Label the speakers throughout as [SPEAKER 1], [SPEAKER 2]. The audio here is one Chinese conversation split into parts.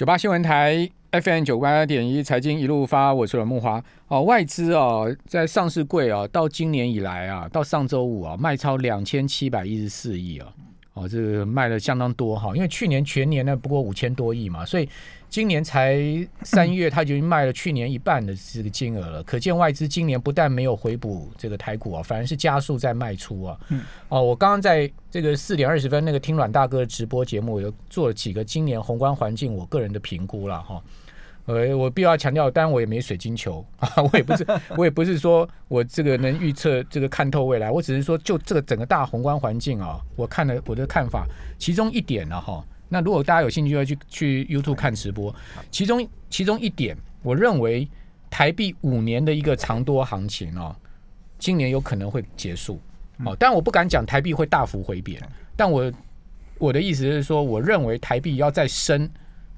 [SPEAKER 1] 九八新闻台 FM 九八点一财经一路发，我是阮木华。哦，外资哦，在上市柜哦，到今年以来啊，到上周五啊，卖超两千七百一十四亿哦。哦，这个卖的相当多哈，因为去年全年呢不过五千多亿嘛，所以今年才三月，它就已经卖了去年一半的这个金额了。可见外资今年不但没有回补这个台股啊，反而是加速在卖出啊。嗯。哦，我刚刚在这个四点二十分那个听阮大哥的直播节目，有做了几个今年宏观环境我个人的评估了哈。呃，我必要强调，当然我也没水晶球啊，我也不是，我也不是说我这个能预测这个看透未来，我只是说就这个整个大宏观环境啊，我看了我的看法，其中一点呢哈，那如果大家有兴趣要去去 YouTube 看直播，其中其中一点，我认为台币五年的一个长多行情啊，今年有可能会结束哦，但我不敢讲台币会大幅回贬，但我我的意思是说，我认为台币要再升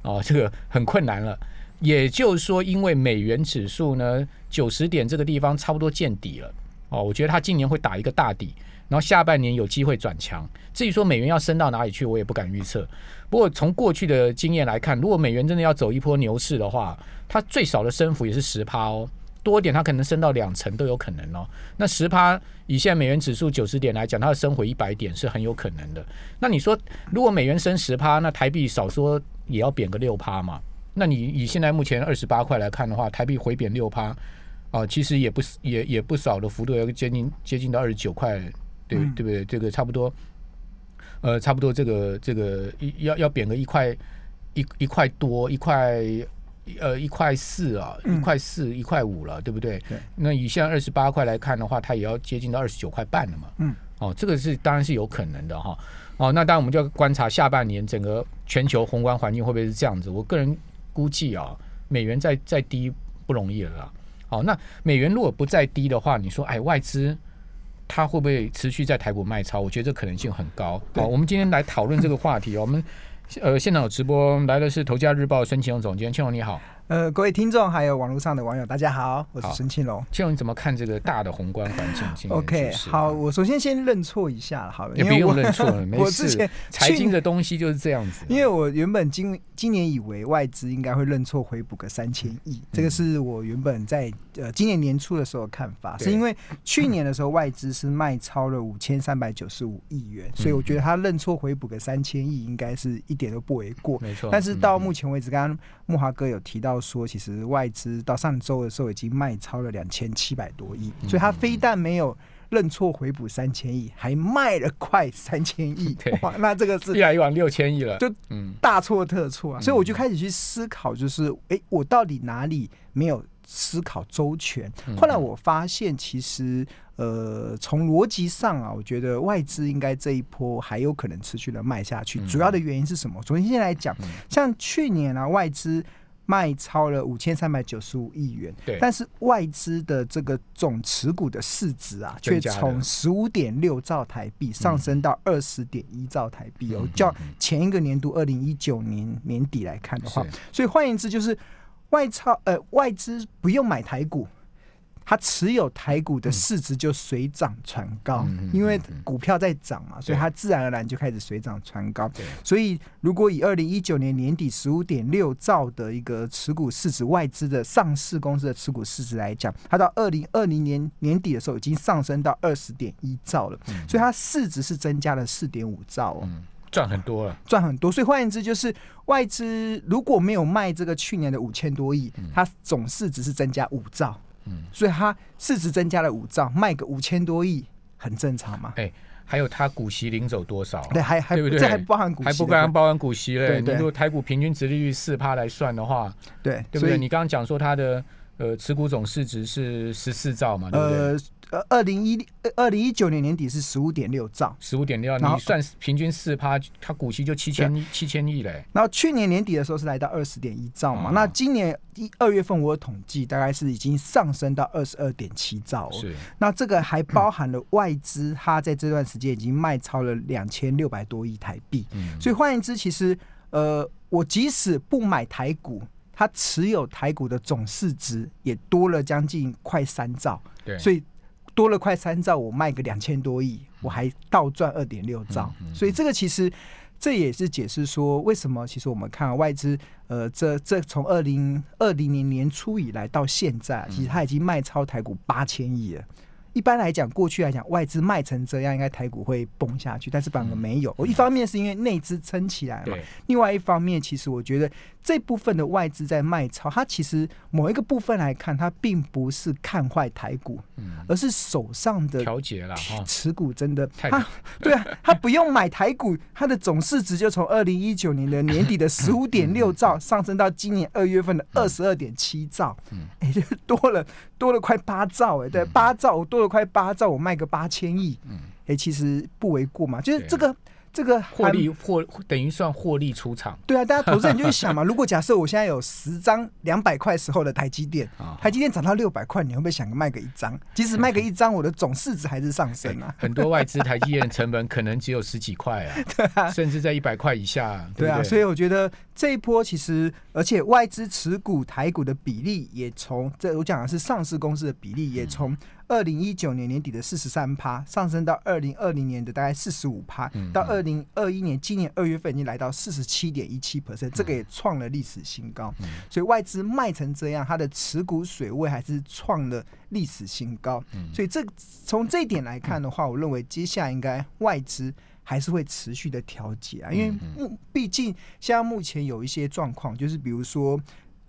[SPEAKER 1] 哦，这个很困难了。也就是说，因为美元指数呢九十点这个地方差不多见底了哦，我觉得它今年会打一个大底，然后下半年有机会转强。至于说美元要升到哪里去，我也不敢预测。不过从过去的经验来看，如果美元真的要走一波牛市的话，它最少的升幅也是十趴哦，多点它可能升到两成都有可能哦。那十趴以现在美元指数九十点来讲，它的升回一百点是很有可能的。那你说，如果美元升十趴，那台币少说也要贬个六趴嘛？那你以现在目前二十八块来看的话，台币回贬六趴，啊，其实也不是也也不少的幅度，要接近接近到二十九块，对对不对？这个差不多，呃，差不多这个这个要要贬个一块一一块多一块呃一块四啊，一块四一块五了，对不对？对。那以现在二十八块来看的话，它也要接近到二十九块半了嘛。嗯。哦，这个是当然是有可能的哈。哦，那当然我们就要观察下半年整个全球宏观环境会不会是这样子。我个人。估计啊，美元再再低不容易了啦。好，那美元如果不再低的话，你说，哎，外资它会不会持续在台股卖超？我觉得这可能性很高。好，我们今天来讨论这个话题。我们呃，现场有直播来的是《头家日报》孙启荣总监，庆荣你好。
[SPEAKER 2] 呃，各位听众还有网络上的网友，大家好，我是孙庆龙。
[SPEAKER 1] 庆龙，你怎么看这个大的宏观环境
[SPEAKER 2] ？OK，好，我首先先认错一下，好了，
[SPEAKER 1] 也不用认错了，没事。财经的东西就是这样子。
[SPEAKER 2] 因为我原本今今年以为外资应该会认错回补个三千亿，这个是我原本在呃今年年初的时候看法，是因为去年的时候外资是卖超了五千三百九十五亿元，所以我觉得他认错回补个三千亿应该是一点都不为过。
[SPEAKER 1] 没错。
[SPEAKER 2] 但是到目前为止，刚刚木华哥有提到。说其实外资到上周的时候已经卖超了两千七百多亿，所以他非但没有认错回补三千亿，还卖了快三千亿。哇，那这个是
[SPEAKER 1] 越来越往六千亿了，
[SPEAKER 2] 就大错特错啊！所以我就开始去思考，就是哎，我到底哪里没有思考周全？后来我发现，其实呃，从逻辑上啊，我觉得外资应该这一波还有可能持续的卖下去。主要的原因是什么？首先先来讲，像去年啊，外资。卖超了五千三百九十五亿元，
[SPEAKER 1] 对，
[SPEAKER 2] 但是外资的这个总持股的市值啊，却从十五点六兆台币上升到二十点一兆台币哦，较前一个年度二零一九年年底来看的话，所以换言之就是外超呃外资不用买台股。它持有台股的市值就水涨船高，因为股票在涨嘛，所以它自然而然就开始水涨船高。所以如果以二零一九年年底十五点六兆的一个持股市值外资的上市公司的持股市值来讲，它到二零二零年年底的时候已经上升到二十点一兆了，所以它市值是增加了四点五兆哦，
[SPEAKER 1] 赚很多了，
[SPEAKER 2] 赚很多。所以换言之，就是外资如果没有卖这个去年的五千多亿，它总市值是增加五兆。嗯，所以它市值增加了五兆，卖个五千多亿，很正常嘛。
[SPEAKER 1] 哎，还有它股息领走多少？
[SPEAKER 2] 对，还还
[SPEAKER 1] 对不对？
[SPEAKER 2] 这还不包含股息，
[SPEAKER 1] 还不包包含股息嘞。你如果台股平均值利率四趴来算的话，
[SPEAKER 2] 对，
[SPEAKER 1] 对不对？你刚刚讲说它的呃持股总市值是十四兆嘛，对不对？
[SPEAKER 2] 呃，二零一二零一九年年底是十五点六兆，
[SPEAKER 1] 十五点六，你算平均四趴，它股息就七千七千亿嘞。
[SPEAKER 2] 然后去年年底的时候是来到二十点一兆嘛，那今年一二月份我统计大概是已经上升到二十二点七兆。
[SPEAKER 1] 是，
[SPEAKER 2] 那这个还包含了外资，它在这段时间已经卖超了两千六百多亿台币。嗯，所以换言之，其实呃，我即使不买台股，它持有台股的总市值也多了将近快三兆。
[SPEAKER 1] 对，
[SPEAKER 2] 所以。多了快三兆，我卖个两千多亿，我还倒赚二点六兆，所以这个其实这也是解释说为什么其实我们看外资，呃，这这从二零二零年年初以来到现在，其实它已经卖超台股八千亿了。一般来讲，过去来讲，外资卖成这样，应该台股会崩下去，但是反而没有。我一方面是因为内资撑起来了，另外一方面，其实我觉得这部分的外资在卖超，它其实某一个部分来看，它并不是看坏台股，嗯。而是手上的
[SPEAKER 1] 调节了
[SPEAKER 2] 持股真的他对啊，他不用买台股，它的总市值就从二零一九年的年底的十五点六兆上升到今年二月份的二十二点七兆，哎，就多了多了快八兆哎，对，八兆多。快八兆，我卖个八千亿，嗯，哎，其实不为过嘛。就是这个这个
[SPEAKER 1] 获利获等于算获利出场。
[SPEAKER 2] 对啊，大家投资人就会想嘛，如果假设我现在有十张两百块时候的台积电，台积电涨到六百块，你会不会想卖个一张？即使卖个一张，我的总市值还是上升啊。
[SPEAKER 1] 很多外资台积电成本可能只有十几块啊，
[SPEAKER 2] 对啊，
[SPEAKER 1] 甚至在一百块以下。对啊，
[SPEAKER 2] 所以我觉得这一波其实，而且外资持股台股的比例也从这我讲的是上市公司的比例也从。二零一九年年底的四十三趴，上升到二零二零年的大概四十五趴，到二零二一年今年二月份已经来到四十七点一七 percent，这个也创了历史新高。所以外资卖成这样，它的持股水位还是创了历史新高。所以这从这一点来看的话，我认为接下来应该外资还是会持续的调节啊，因为目毕竟现在目前有一些状况，就是比如说。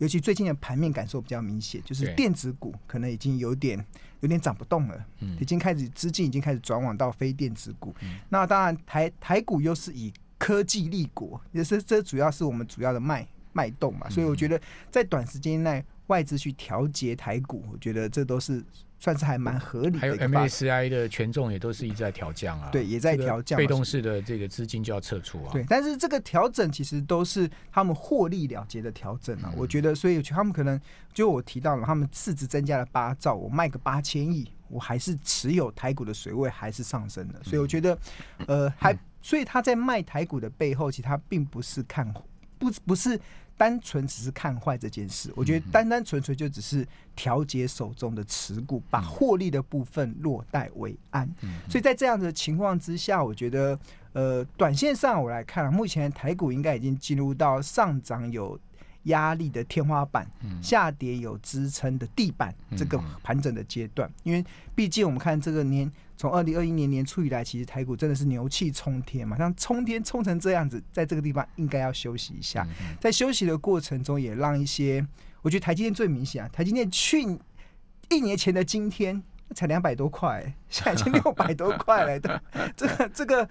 [SPEAKER 2] 尤其最近的盘面感受比较明显，就是电子股可能已经有点有点涨不动了，已经开始资金已经开始转往到非电子股。那当然台台股又是以科技立国，也是这主要是我们主要的脉脉动嘛，所以我觉得在短时间内外资去调节台股，我觉得这都是。算是还蛮合理的。
[SPEAKER 1] 还有 MSCI 的权重也都是一直在调降啊。
[SPEAKER 2] 对，也在调降。
[SPEAKER 1] 被动式的这个资金就要撤出啊。
[SPEAKER 2] 对，但是这个调整其实都是他们获利了结的调整啊。我觉得，所以他们可能就我提到了，他们市值增加了八兆，我卖个八千亿，我还是持有台股的水位还是上升的。所以我觉得，呃，还所以他在卖台股的背后，其实他并不是看不不是。单纯只是看坏这件事，我觉得单单纯纯就只是调节手中的持股，把获利的部分落袋为安。所以在这样的情况之下，我觉得呃，短线上我来看，目前台股应该已经进入到上涨有压力的天花板，下跌有支撑的地板这个盘整的阶段。因为毕竟我们看这个年。从二零二一年年初以来，其实台股真的是牛气冲天嘛，像冲天冲成这样子，在这个地方应该要休息一下。在休息的过程中，也让一些，我觉得台积电最明显啊，台积电去一年前的今天。才两百多块，现在已经 六百多块了。对，这个这个，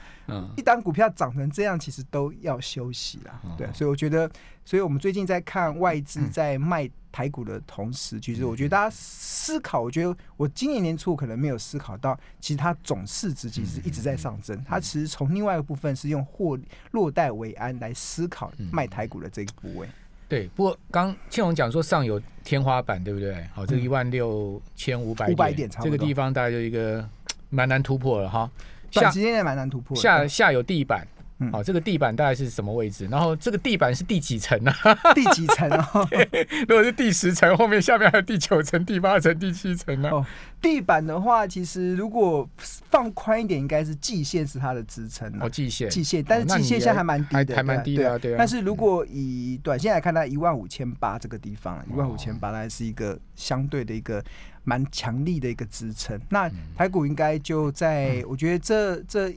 [SPEAKER 2] 一单股票涨成这样，其实都要休息了。对，所以我觉得，所以我们最近在看外资在卖台股的同时，其实我觉得大家思考，我觉得我今年年初可能没有思考到，其实它总市值其实一直在上升。它其实从另外一个部分是用获落袋为安来思考卖台股的这个部位。
[SPEAKER 1] 对，不过刚庆荣讲说上有天花板，对不对？好，这个一万六千五百点，这个地方大概就一个蛮难突破了哈。
[SPEAKER 2] 短时间也蛮难突破。
[SPEAKER 1] 下下有地板。好，这个地板大概是什么位置？然后这个地板是第几层呢？
[SPEAKER 2] 第几层啊？
[SPEAKER 1] 如果是第十层，后面下面还有第九层、第八层、第七层呢？哦，
[SPEAKER 2] 地板的话，其实如果放宽一点，应该是季线是它的支撑
[SPEAKER 1] 哦，季线，
[SPEAKER 2] 季线，但是季线现在还蛮低的，
[SPEAKER 1] 还蛮低的，对啊。
[SPEAKER 2] 但是如果以短线来看，它一万五千八这个地方，一万五千八，它是一个相对的一个蛮强力的一个支撑。那台股应该就在，我觉得这这。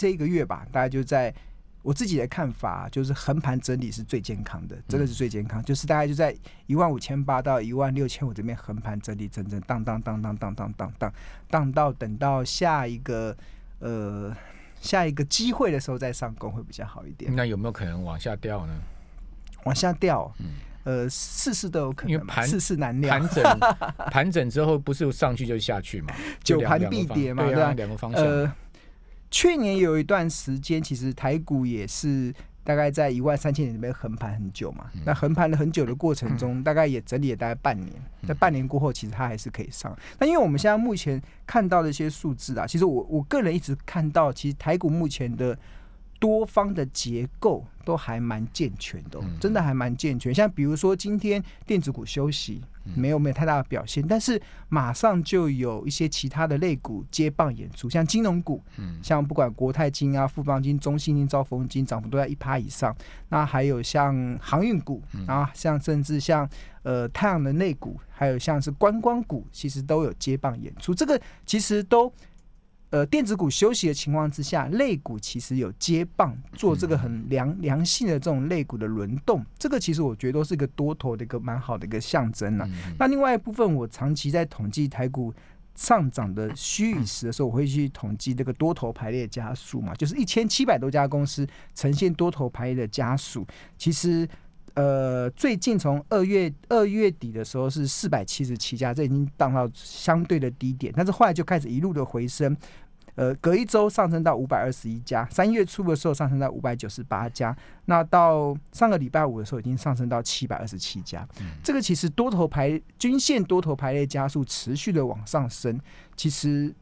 [SPEAKER 2] 这一个月吧，大概就在我自己的看法，就是横盘整理是最健康的，真的是最健康。就是大概就在一万五千八到一万六千五这边横盘整理，整整荡荡荡荡荡荡荡荡荡到等到下一个呃下一个机会的时候再上攻会比较好一点。
[SPEAKER 1] 那有没有可能往下掉呢？
[SPEAKER 2] 往下掉，嗯，呃，事事都有可能，
[SPEAKER 1] 因为盘
[SPEAKER 2] 事事难料。
[SPEAKER 1] 盘整盘整之后不是上去就下去嘛？
[SPEAKER 2] 九盘必跌嘛？对
[SPEAKER 1] 啊，两个方向。
[SPEAKER 2] 去年有一段时间，其实台股也是大概在一万三千点里面横盘很久嘛。那横盘了很久的过程中，大概也整理了大概半年。在半年过后，其实它还是可以上。那因为我们现在目前看到的一些数字啊，其实我我个人一直看到，其实台股目前的多方的结构都还蛮健全的，真的还蛮健全。像比如说今天电子股休息，没有没有太大的表现，但是马上就有一些其他的类股接棒演出，像金融股，像不管国泰金啊、富邦金、中信金、兆丰金，涨幅都在一趴以上。那还有像航运股，然后像甚至像呃太阳能类股，还有像是观光股，其实都有接棒演出。这个其实都。呃，电子股休息的情况之下，类股其实有接棒做这个很良良性的这种类股的轮动，这个其实我觉得都是一个多头的一个蛮好的一个象征了。那另外一部分，我长期在统计台股上涨的虚与实的时候，我会去统计这个多头排列加速嘛，就是一千七百多家公司呈现多头排列的加速。其实，呃，最近从二月二月底的时候是四百七十七家，这已经荡到相对的低点，但是后来就开始一路的回升。呃，隔一周上升到五百二十一家，三月初的时候上升到五百九十八家，那到上个礼拜五的时候已经上升到七百二十七家。这个其实多头排均线多头排列加速持续的往上升，其实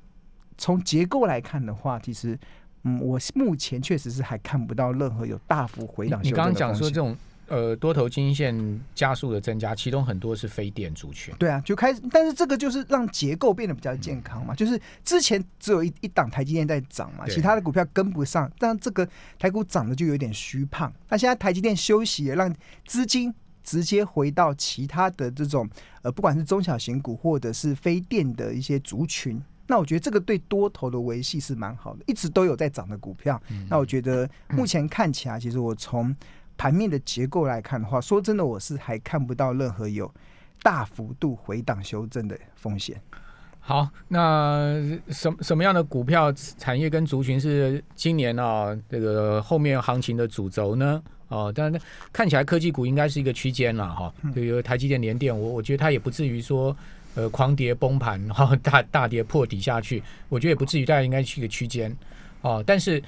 [SPEAKER 2] 从结构来看的话，其实嗯，我目前确实是还看不到任何有大幅回档。
[SPEAKER 1] 你刚刚讲说这种。呃，多头均线加速的增加，其中很多是非电族群。
[SPEAKER 2] 对啊，就开始，但是这个就是让结构变得比较健康嘛。就是之前只有一一档台积电在涨嘛，其他的股票跟不上，但这个台股涨的就有点虚胖。那现在台积电休息也，让资金直接回到其他的这种呃，不管是中小型股或者是非电的一些族群。那我觉得这个对多头的维系是蛮好的，一直都有在涨的股票。那我觉得目前看起来，其实我从盘面的结构来看的话，说真的，我是还看不到任何有大幅度回档修正的风险。
[SPEAKER 1] 好，那什什么样的股票产业跟族群是今年啊这个后面行情的主轴呢？哦，但是看起来科技股应该是一个区间了哈。比如台积电、联电，我我觉得它也不至于说呃狂跌崩盘，然后大大跌破底下去，我觉得也不至于，大概应该是一个区间哦。但是。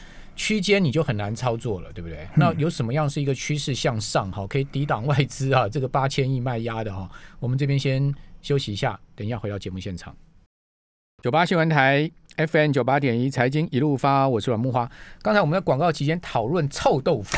[SPEAKER 1] 区间你就很难操作了，对不对？那有什么样是一个趋势向上？哈，可以抵挡外资啊这个八千亿卖压的哈。我们这边先休息一下，等一下回到节目现场。九八新闻台 FM 九八点一财经一路发，我是阮木花。刚才我们在广告期间讨论臭豆腐，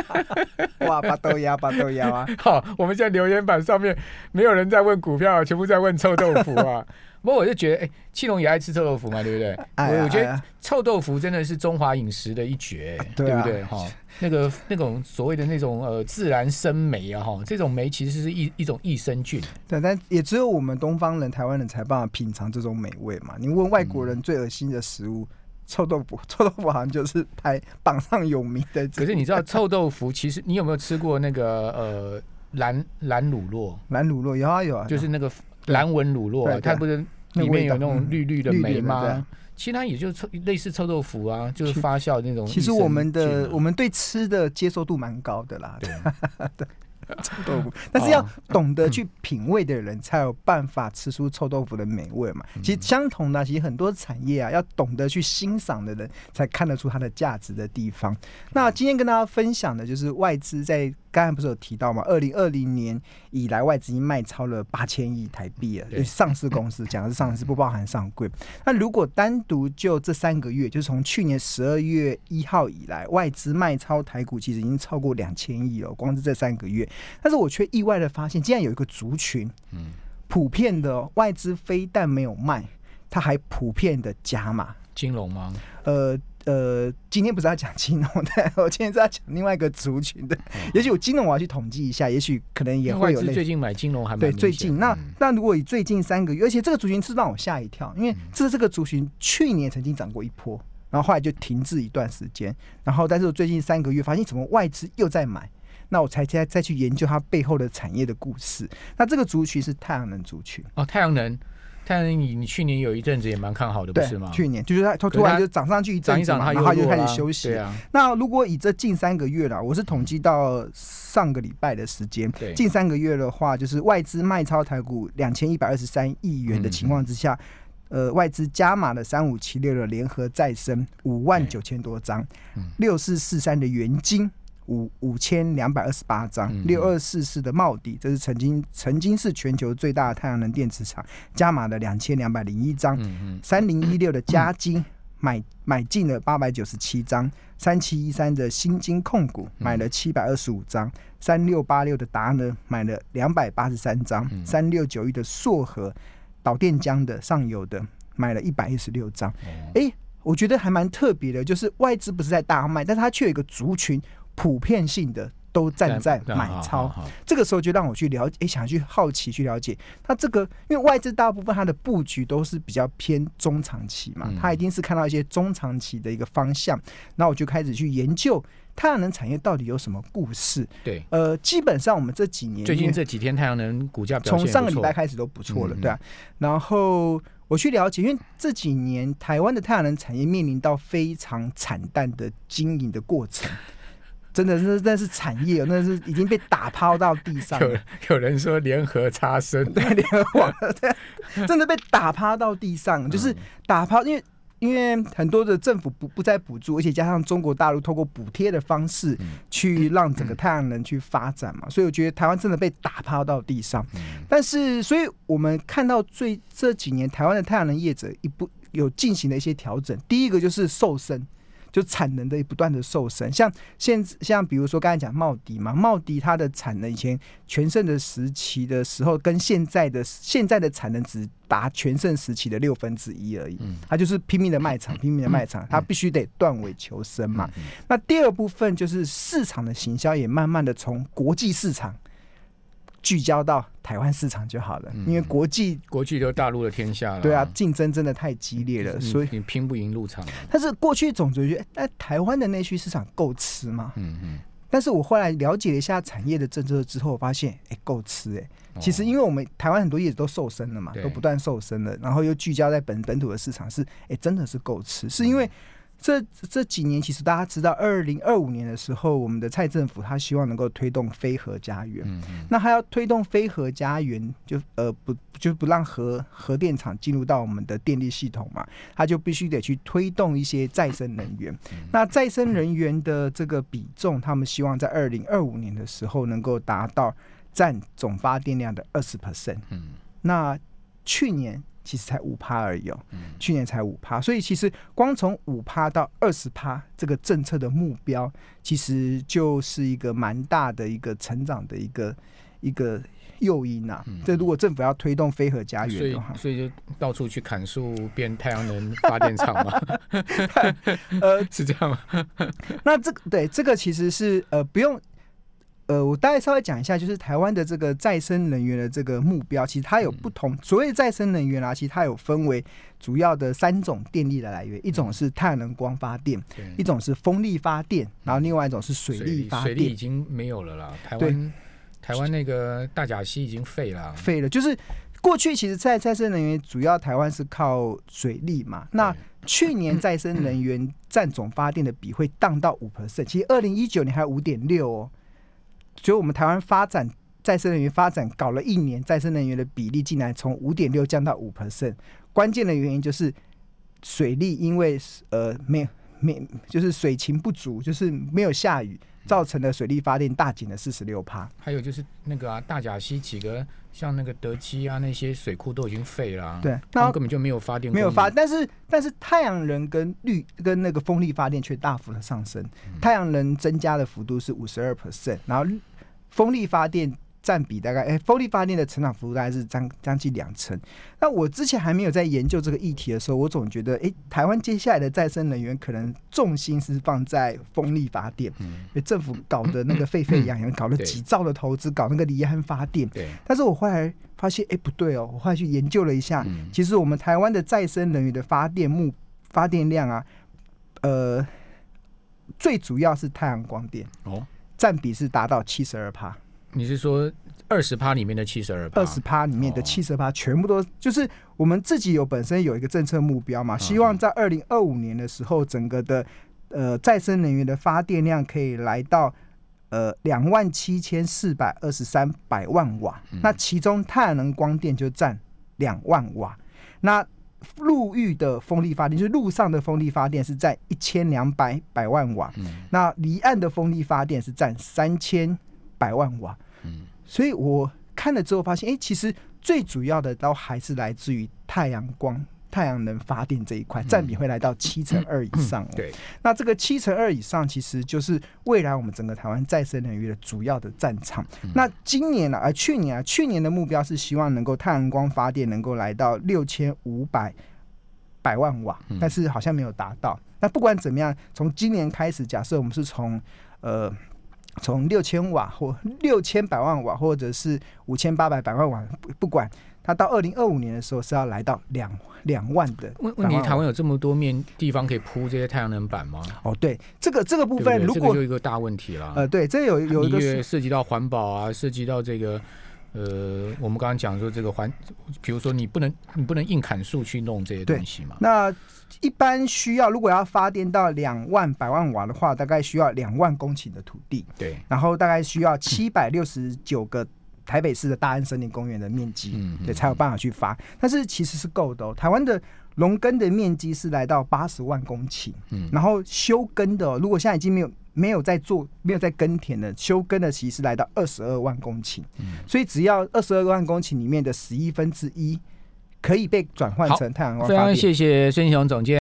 [SPEAKER 2] 哇，巴豆芽，巴豆芽啊！
[SPEAKER 1] 好，我们现在留言板上面没有人在问股票，全部在问臭豆腐啊。不过我就觉得，哎，庆龙也爱吃臭豆腐嘛，对不对？我我觉得臭豆腐真的是中华饮食的一绝，对不对？哈，那个那种所谓的那种呃自然生酶啊，哈，这种酶其实是一一种益生菌。
[SPEAKER 2] 对，但也只有我们东方人、台湾人才办法品尝这种美味嘛。你问外国人最恶心的食物，臭豆腐，臭豆腐好像就是排榜上有名的。
[SPEAKER 1] 可是你知道臭豆腐，其实你有没有吃过那个呃蓝蓝乳酪？
[SPEAKER 2] 蓝乳酪有啊有啊，
[SPEAKER 1] 就是那个。蓝纹乳酪，它不是里面有那种绿绿的酶吗？其实它也就臭类似臭豆腐啊，就是发酵那种。
[SPEAKER 2] 其实我们的我们对吃的接受度蛮高的啦。对。臭豆腐，但是要懂得去品味的人才有办法吃出臭豆腐的美味嘛。其实相同的，其实很多产业啊，要懂得去欣赏的人才看得出它的价值的地方。那今天跟大家分享的就是外资在刚才不是有提到吗？二零二零年以来，外资已经卖超了八千亿台币了。上市公司讲的是上市，不包含上柜。那如果单独就这三个月，就是从去年十二月一号以来，外资卖超台股其实已经超过两千亿了。光是这三个月。但是我却意外的发现，竟然有一个族群，嗯，普遍的外资非但没有卖，它还普遍的加码
[SPEAKER 1] 金融吗？
[SPEAKER 2] 呃呃，今天不是要讲金融的，我今天是要讲另外一个族群的。也许我金融我要去统计一下，也许可能也会有。
[SPEAKER 1] 最近买金融还
[SPEAKER 2] 对最近那那如果以最近三个月，而且这个族群是让我吓一跳，因为这这个族群去年曾经涨过一波，然后后来就停滞一段时间，然后但是我最近三个月发现，怎么外资又在买？那我才再再去研究它背后的产业的故事。那这个族群是太阳能族群
[SPEAKER 1] 哦，太阳能，太阳能你你去年有一阵子也蛮看好的，不是吗？
[SPEAKER 2] 去年就是它突突然就涨上去一阵子，然后就开始休息。那如果以这近三个月了，我是统计到上个礼拜的时间，近三个月的话，就是外资卖超台股两千一百二十三亿元的情况之下，呃，外资加码的三五七六的联合再生五万九千多张，六四四三的元金。五五千两百二十八张，六二四四的茂迪，这是曾经曾经是全球最大的太阳能电池厂，加码的两千两百零一张，三零一六的嘉金买买进了八百九十七张，三七一三的新金控股买了七百二十五张，三六八六的达呢买了两百八十三张，三六九一的硕和导电浆的上游的买了一百一十六张。哎，我觉得还蛮特别的，就是外资不是在大卖，但是它却有一个族群普遍性的。都站在买超，这个时候就让我去了解，哎，想去好奇去了解。那这个，因为外资大部分它的布局都是比较偏中长期嘛，它一定是看到一些中长期的一个方向。那我就开始去研究太阳能产业到底有什么故事。
[SPEAKER 1] 对，
[SPEAKER 2] 呃，基本上我们这几年
[SPEAKER 1] 最近这几天太阳能股价
[SPEAKER 2] 从上个礼拜开始都不错了，对啊。然后我去了解，因为这几年台湾的太阳能产业面临到非常惨淡的经营的过程。真的是，那是产业，那是已经被打抛到地上。
[SPEAKER 1] 有有人说联合差生，
[SPEAKER 2] 对联合网，对，真的被打趴到地上，就是打趴，因为因为很多的政府不不再补助，而且加上中国大陆透过补贴的方式去让整个太阳能去发展嘛，所以我觉得台湾真的被打趴到地上。但是，所以我们看到最这几年台湾的太阳能业者一步有进行了一些调整，第一个就是瘦身。就产能的不断的瘦身，像现像比如说刚才讲茂迪嘛，茂迪它的产能以前全盛的时期的时候，跟现在的现在的产能只达全盛时期的六分之一而已。嗯，它就是拼命的卖场，拼命的卖场，它必须得断尾求生嘛。那第二部分就是市场的行销也慢慢的从国际市场。聚焦到台湾市场就好了，因为国际
[SPEAKER 1] 国际都大陆的天下了。
[SPEAKER 2] 对啊，竞争真的太激烈了，所以
[SPEAKER 1] 你拼不赢入场。
[SPEAKER 2] 但是过去总觉得，哎，台湾的内需市场够吃吗？嗯嗯。但是我后来了解了一下产业的政策之后，发现，哎，够吃哎。其实因为我们台湾很多业子都瘦身了嘛，都不断瘦身了，然后又聚焦在本本土的市场，是哎，真的是够吃，是因为。这这几年，其实大家知道，二零二五年的时候，我们的蔡政府他希望能够推动非核家园。嗯嗯。那他要推动非核家园，就呃不就不让核核电厂进入到我们的电力系统嘛？他就必须得去推动一些再生能源。那再生能源的这个比重，他们希望在二零二五年的时候能够达到占总发电量的二十 percent。嗯。那去年。其实才五趴而已哦，去年才五趴，所以其实光从五趴到二十趴这个政策的目标，其实就是一个蛮大的一个成长的一个一个诱因呐。这如果政府要推动飞核家园的话，
[SPEAKER 1] 所以就到处去砍树变太阳能发电厂嘛。呃，是这样吗？
[SPEAKER 2] 那这个对这个其实是呃不用。呃，我大概稍微讲一下，就是台湾的这个再生能源的这个目标，其实它有不同。所谓再生能源啊，其实它有分为主要的三种电力的来源，一种是太阳能光发电，一种是风力发电，然后另外一种是水力发电。
[SPEAKER 1] 水力已经没有了啦，台湾台湾那个大甲溪已经废了，
[SPEAKER 2] 废了。就是过去其实，在再生能源主要台湾是靠水力嘛，那去年再生能源占总发电的比会荡到五 percent，其实二零一九年还有五点六哦。所以，我们台湾发展再生能源发展搞了一年，再生能源的比例竟然从五点六降到五 percent。关键的原因就是水利，因为呃没没就是水情不足，就是没有下雨，造成的水力发电大减了四十六趴。
[SPEAKER 1] 还有就是那个啊，大甲溪几个像那个德基啊那些水库都已经废了，
[SPEAKER 2] 对，
[SPEAKER 1] 那根本就没有发电，
[SPEAKER 2] 没有发。但是但是太阳能跟绿跟那个风力发电却大幅的上升，太阳能增加的幅度是五十二 percent，然后。风力发电占比大概，哎，风力发电的成长幅度大概是将将近两成。那我之前还没有在研究这个议题的时候，我总觉得，哎，台湾接下来的再生能源可能重心是放在风力发电，因为政府搞的那个沸沸扬扬，搞了几兆的投资，搞那个离岸发电。
[SPEAKER 1] 对。
[SPEAKER 2] 但是我后来发现，哎，不对哦，我后来去研究了一下，其实我们台湾的再生能源的发电目发电量啊，呃，最主要是太阳光电哦。占比是达到七十二趴，
[SPEAKER 1] 你是说二十趴里面的七十二？
[SPEAKER 2] 二十趴里面的七十趴全部都就是我们自己有本身有一个政策目标嘛，希望在二零二五年的时候，整个的呃再生能源的发电量可以来到呃两万七千四百二十三百万瓦，那其中太阳能光电就占两万瓦，那。陆域的风力发电，就是陆上的风力发电是占一千两百百万瓦，那离岸的风力发电是占三千百万瓦。嗯，所以我看了之后发现，哎，其实最主要的都还是来自于太阳光。太阳能发电这一块，占比会来到七成二以上。
[SPEAKER 1] 对，
[SPEAKER 2] 那这个七成二以上，其实就是未来我们整个台湾再生能源的主要的战场。那今年呢？而去年啊，去年的目标是希望能够太阳光发电能够来到六千五百百万瓦，但是好像没有达到。那不管怎么样，从今年开始，假设我们是从呃。从六千瓦或六千百万瓦，或者是五千八百百万瓦，不不管它到二零二五年的时候是要来到两两万的。
[SPEAKER 1] 问问题，台湾有这么多面地方可以铺这些太阳能板吗？
[SPEAKER 2] 哦，对，这个这个部分，如果
[SPEAKER 1] 就一个大问题了。
[SPEAKER 2] 呃，对，这有有一个
[SPEAKER 1] 涉及到环保啊，涉及到这个。呃，我们刚刚讲说这个环，比如说你不能你不能硬砍树去弄这些东西嘛。
[SPEAKER 2] 那一般需要，如果要发电到两万百万瓦的话，大概需要两万公顷的土地。
[SPEAKER 1] 对。
[SPEAKER 2] 然后大概需要七百六十九个台北市的大安森林公园的面积，对，才有办法去发。但是其实是够的哦。台湾的农耕的面积是来到八十万公顷，嗯，然后休耕的，如果现在已经没有。没有在做，没有在耕田的，休耕的其实来到二十二万公顷，所以只要二十二万公顷里面的十一分之一可以被转换成太阳光
[SPEAKER 1] 非常谢谢孙雄总监。